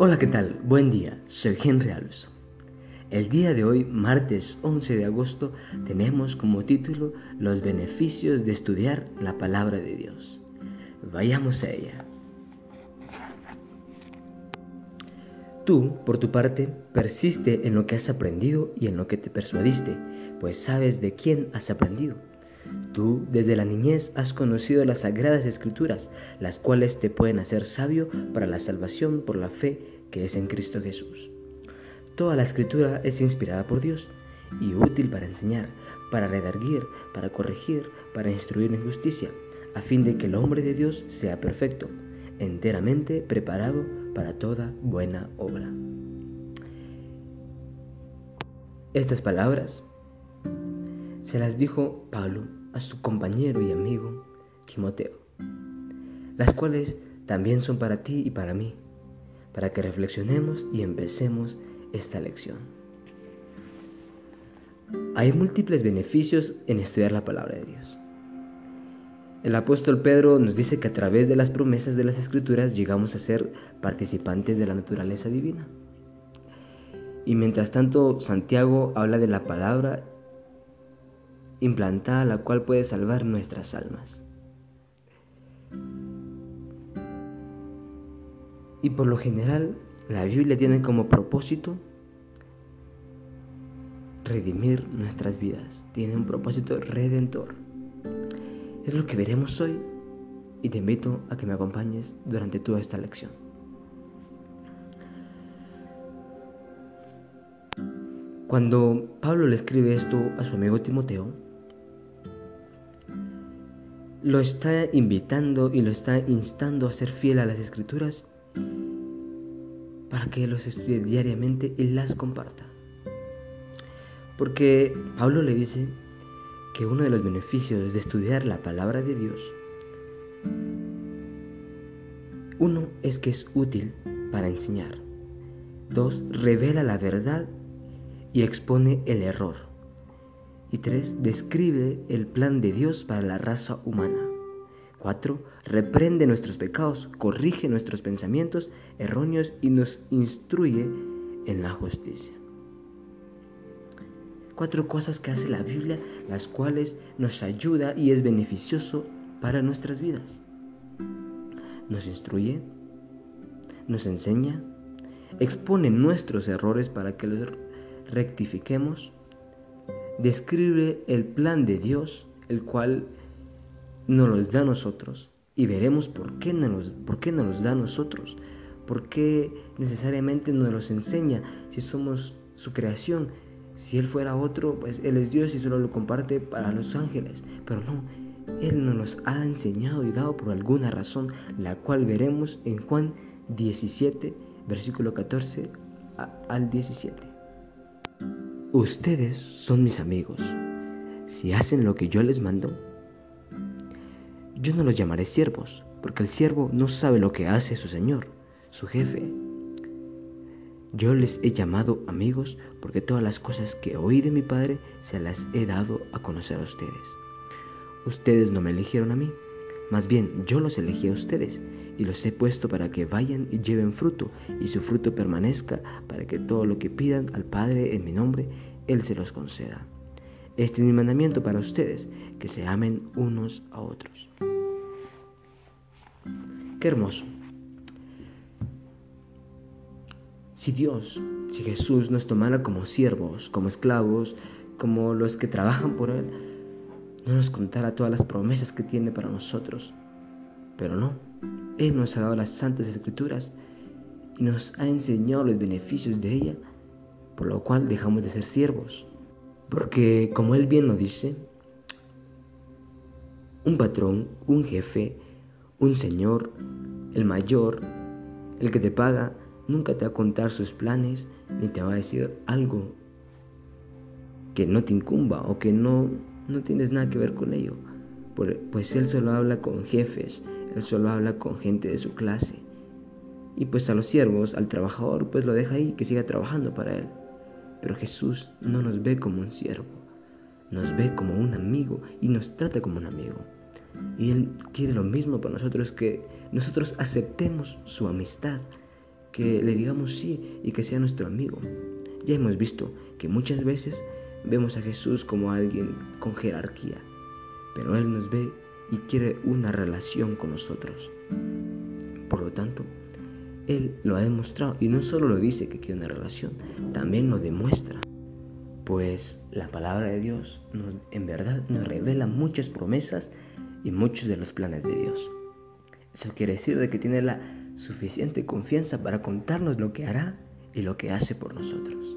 Hola, ¿qué tal? Buen día, soy Henry Alves. El día de hoy, martes 11 de agosto, tenemos como título Los beneficios de estudiar la palabra de Dios. Vayamos a ella. Tú, por tu parte, persiste en lo que has aprendido y en lo que te persuadiste, pues sabes de quién has aprendido Tú desde la niñez has conocido las sagradas escrituras, las cuales te pueden hacer sabio para la salvación por la fe que es en Cristo Jesús. Toda la escritura es inspirada por Dios y útil para enseñar, para redarguir, para corregir, para instruir en justicia, a fin de que el hombre de Dios sea perfecto, enteramente preparado para toda buena obra. Estas palabras se las dijo Pablo a su compañero y amigo Timoteo, las cuales también son para ti y para mí, para que reflexionemos y empecemos esta lección. Hay múltiples beneficios en estudiar la palabra de Dios. El apóstol Pedro nos dice que a través de las promesas de las escrituras llegamos a ser participantes de la naturaleza divina. Y mientras tanto, Santiago habla de la palabra implantada la cual puede salvar nuestras almas. Y por lo general, la Biblia tiene como propósito redimir nuestras vidas. Tiene un propósito redentor. Es lo que veremos hoy y te invito a que me acompañes durante toda esta lección. Cuando Pablo le escribe esto a su amigo Timoteo, lo está invitando y lo está instando a ser fiel a las escrituras para que los estudie diariamente y las comparta. Porque Pablo le dice que uno de los beneficios de estudiar la palabra de Dios, uno es que es útil para enseñar. Dos, revela la verdad y expone el error. Y 3. Describe el plan de Dios para la raza humana. 4. Reprende nuestros pecados, corrige nuestros pensamientos erróneos y nos instruye en la justicia. Cuatro cosas que hace la Biblia, las cuales nos ayuda y es beneficioso para nuestras vidas. Nos instruye, nos enseña, expone nuestros errores para que los rectifiquemos, describe el plan de Dios, el cual nos los da a nosotros. Y veremos por qué, nos, los, por qué nos los da a nosotros. Por qué necesariamente nos los enseña si somos su creación. Si Él fuera otro, pues Él es Dios y solo lo comparte para los ángeles. Pero no, Él nos los ha enseñado y dado por alguna razón, la cual veremos en Juan 17, versículo 14 al 17. Ustedes son mis amigos. Si hacen lo que yo les mando, yo no los llamaré siervos, porque el siervo no sabe lo que hace su señor, su jefe. Yo les he llamado amigos porque todas las cosas que oí de mi Padre se las he dado a conocer a ustedes. Ustedes no me eligieron a mí, más bien yo los elegí a ustedes y los he puesto para que vayan y lleven fruto y su fruto permanezca para que todo lo que pidan al Padre en mi nombre, Él se los conceda. Este es mi mandamiento para ustedes, que se amen unos a otros. Qué hermoso. Si Dios, si Jesús nos tomara como siervos, como esclavos, como los que trabajan por Él, no nos contara todas las promesas que tiene para nosotros. Pero no, Él nos ha dado las santas escrituras y nos ha enseñado los beneficios de ella, por lo cual dejamos de ser siervos. Porque como Él bien lo dice, un patrón, un jefe, un señor, el mayor, el que te paga, nunca te va a contar sus planes ni te va a decir algo que no te incumba o que no no tienes nada que ver con ello, pues él solo habla con jefes, él solo habla con gente de su clase. Y pues a los siervos, al trabajador, pues lo deja ahí, que siga trabajando para él. Pero Jesús no nos ve como un siervo, nos ve como un amigo y nos trata como un amigo. Y Él quiere lo mismo para nosotros, que nosotros aceptemos su amistad, que le digamos sí y que sea nuestro amigo. Ya hemos visto que muchas veces vemos a Jesús como alguien con jerarquía, pero Él nos ve y quiere una relación con nosotros. Por lo tanto, Él lo ha demostrado y no solo lo dice que quiere una relación, también lo demuestra. Pues la palabra de Dios nos, en verdad nos revela muchas promesas y muchos de los planes de Dios. Eso quiere decir de que tiene la suficiente confianza para contarnos lo que hará y lo que hace por nosotros.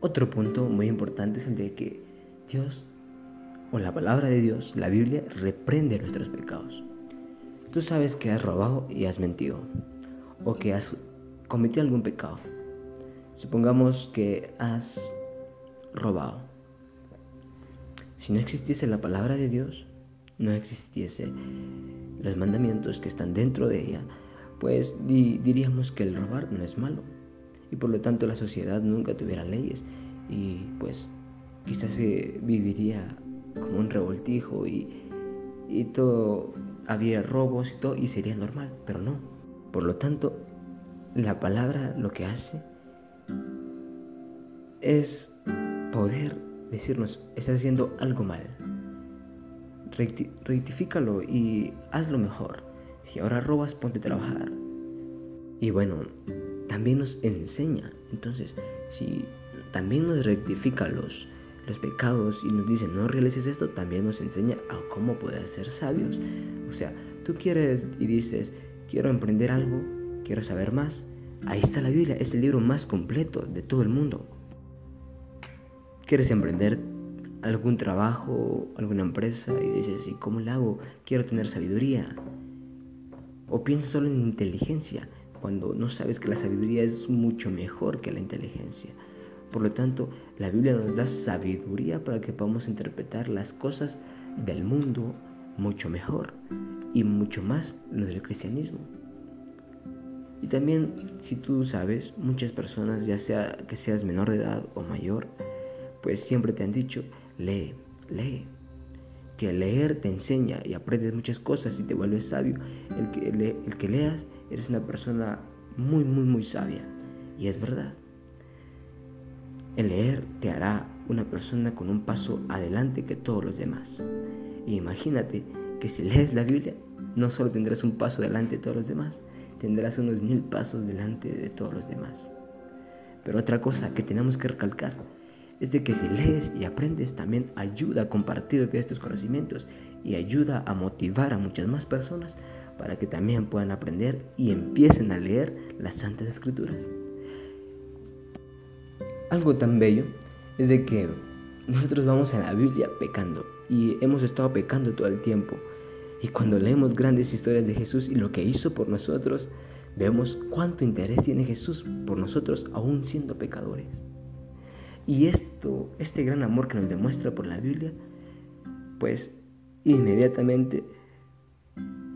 Otro punto muy importante es el de que Dios o la palabra de Dios, la Biblia, reprende nuestros pecados. Tú sabes que has robado y has mentido, o que has cometido algún pecado. Supongamos que has robado. Si no existiese la palabra de Dios, no existiese los mandamientos que están dentro de ella, pues diríamos que el robar no es malo. Y por lo tanto la sociedad nunca tuviera leyes y pues quizás se viviría como un revoltijo y, y todo, había robos y todo y sería normal, pero no. Por lo tanto, la palabra lo que hace es poder decirnos, estás haciendo algo mal. rectifícalo y hazlo mejor. Si ahora robas, ponte a trabajar. Y bueno, también nos enseña. Entonces, si también nos rectifica los, los pecados y nos dice no realices esto, también nos enseña a cómo poder ser sabios. O sea, tú quieres y dices, quiero emprender algo, quiero saber más. Ahí está la Biblia, es el libro más completo de todo el mundo. ¿Quieres emprender algún trabajo, alguna empresa y dices, ¿y cómo lo hago? Quiero tener sabiduría. O piensas solo en inteligencia, cuando no sabes que la sabiduría es mucho mejor que la inteligencia. Por lo tanto, la Biblia nos da sabiduría para que podamos interpretar las cosas del mundo mucho mejor y mucho más lo del cristianismo. Y también, si tú sabes, muchas personas, ya sea que seas menor de edad o mayor, pues siempre te han dicho, lee, lee. Que leer te enseña y aprendes muchas cosas y te vuelves sabio. El que, el que leas, eres una persona muy, muy, muy sabia. Y es verdad. El leer te hará una persona con un paso adelante que todos los demás. Y imagínate que si lees la Biblia, no solo tendrás un paso adelante de todos los demás, tendrás unos mil pasos delante de todos los demás. Pero otra cosa que tenemos que recalcar es de que si lees y aprendes también ayuda a compartir estos conocimientos y ayuda a motivar a muchas más personas para que también puedan aprender y empiecen a leer las Santas Escrituras. Algo tan bello es de que nosotros vamos a la Biblia pecando y hemos estado pecando todo el tiempo. Y cuando leemos grandes historias de Jesús y lo que hizo por nosotros, vemos cuánto interés tiene Jesús por nosotros aún siendo pecadores. Y este gran amor que nos demuestra por la Biblia, pues inmediatamente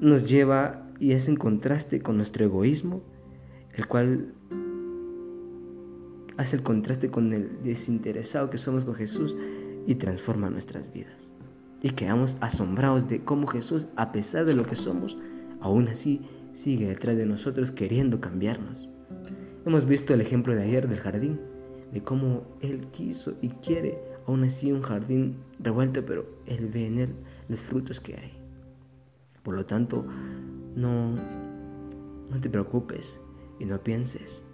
nos lleva y es en contraste con nuestro egoísmo, el cual hace el contraste con el desinteresado que somos con Jesús y transforma nuestras vidas. Y quedamos asombrados de cómo Jesús, a pesar de lo que somos, aún así sigue detrás de nosotros queriendo cambiarnos. Hemos visto el ejemplo de ayer del jardín, de cómo Él quiso y quiere aún así un jardín revuelto, pero Él ve en Él los frutos que hay. Por lo tanto, no, no te preocupes y no pienses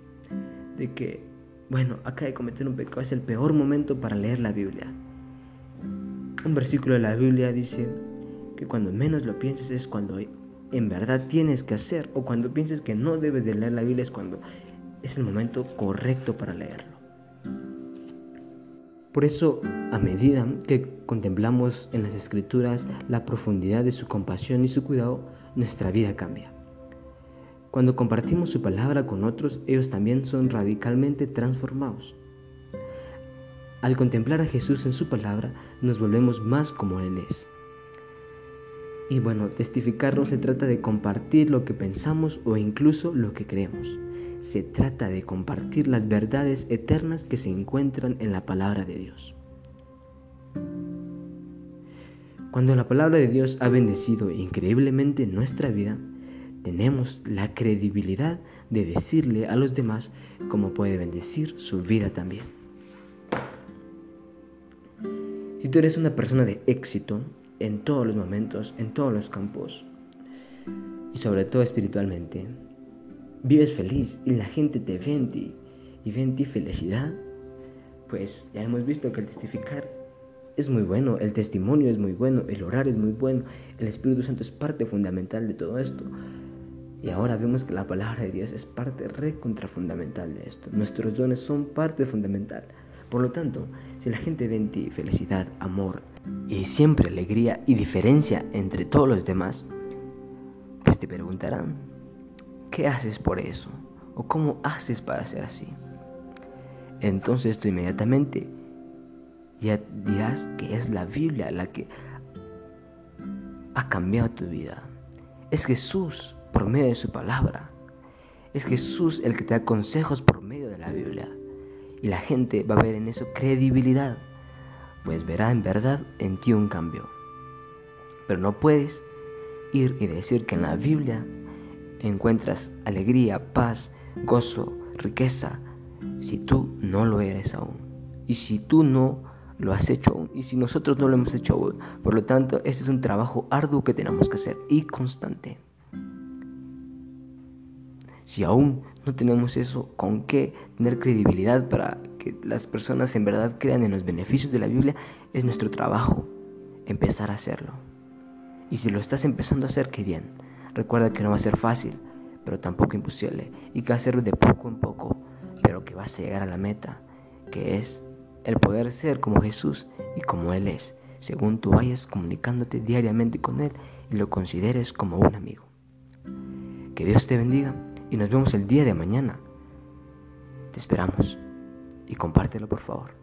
de que bueno, acá de cometer un pecado es el peor momento para leer la Biblia. Un versículo de la Biblia dice que cuando menos lo pienses es cuando en verdad tienes que hacer o cuando pienses que no debes de leer la Biblia es cuando es el momento correcto para leerlo. Por eso, a medida que contemplamos en las escrituras la profundidad de su compasión y su cuidado, nuestra vida cambia. Cuando compartimos su palabra con otros, ellos también son radicalmente transformados. Al contemplar a Jesús en su palabra, nos volvemos más como Él es. Y bueno, testificar no se trata de compartir lo que pensamos o incluso lo que creemos. Se trata de compartir las verdades eternas que se encuentran en la palabra de Dios. Cuando la palabra de Dios ha bendecido increíblemente nuestra vida, tenemos la credibilidad de decirle a los demás cómo puede bendecir su vida también. Si tú eres una persona de éxito en todos los momentos, en todos los campos, y sobre todo espiritualmente, vives feliz y la gente te ve y ve en felicidad, pues ya hemos visto que el testificar es muy bueno, el testimonio es muy bueno, el orar es muy bueno, el Espíritu Santo es parte fundamental de todo esto. Y ahora vemos que la palabra de Dios es parte re fundamental de esto. Nuestros dones son parte fundamental. Por lo tanto, si la gente ve en felicidad, amor y siempre alegría y diferencia entre todos los demás, pues te preguntarán, ¿qué haces por eso? ¿O cómo haces para ser así? Entonces tú inmediatamente ya dirás que es la Biblia la que ha cambiado tu vida. Es Jesús por medio de su palabra. Es Jesús el que te da consejos por medio de la Biblia. Y la gente va a ver en eso credibilidad, pues verá en verdad en ti un cambio. Pero no puedes ir y decir que en la Biblia encuentras alegría, paz, gozo, riqueza, si tú no lo eres aún. Y si tú no lo has hecho aún. Y si nosotros no lo hemos hecho aún. Por lo tanto, este es un trabajo arduo que tenemos que hacer y constante. Si aún no tenemos eso, ¿con qué tener credibilidad para que las personas en verdad crean en los beneficios de la Biblia? Es nuestro trabajo empezar a hacerlo. Y si lo estás empezando a hacer, qué bien. Recuerda que no va a ser fácil, pero tampoco imposible. Y que hacerlo de poco en poco, pero que vas a llegar a la meta, que es el poder ser como Jesús y como Él es, según tú vayas comunicándote diariamente con Él y lo consideres como un amigo. Que Dios te bendiga y nos vemos el día de mañana. Te esperamos y compártelo por favor.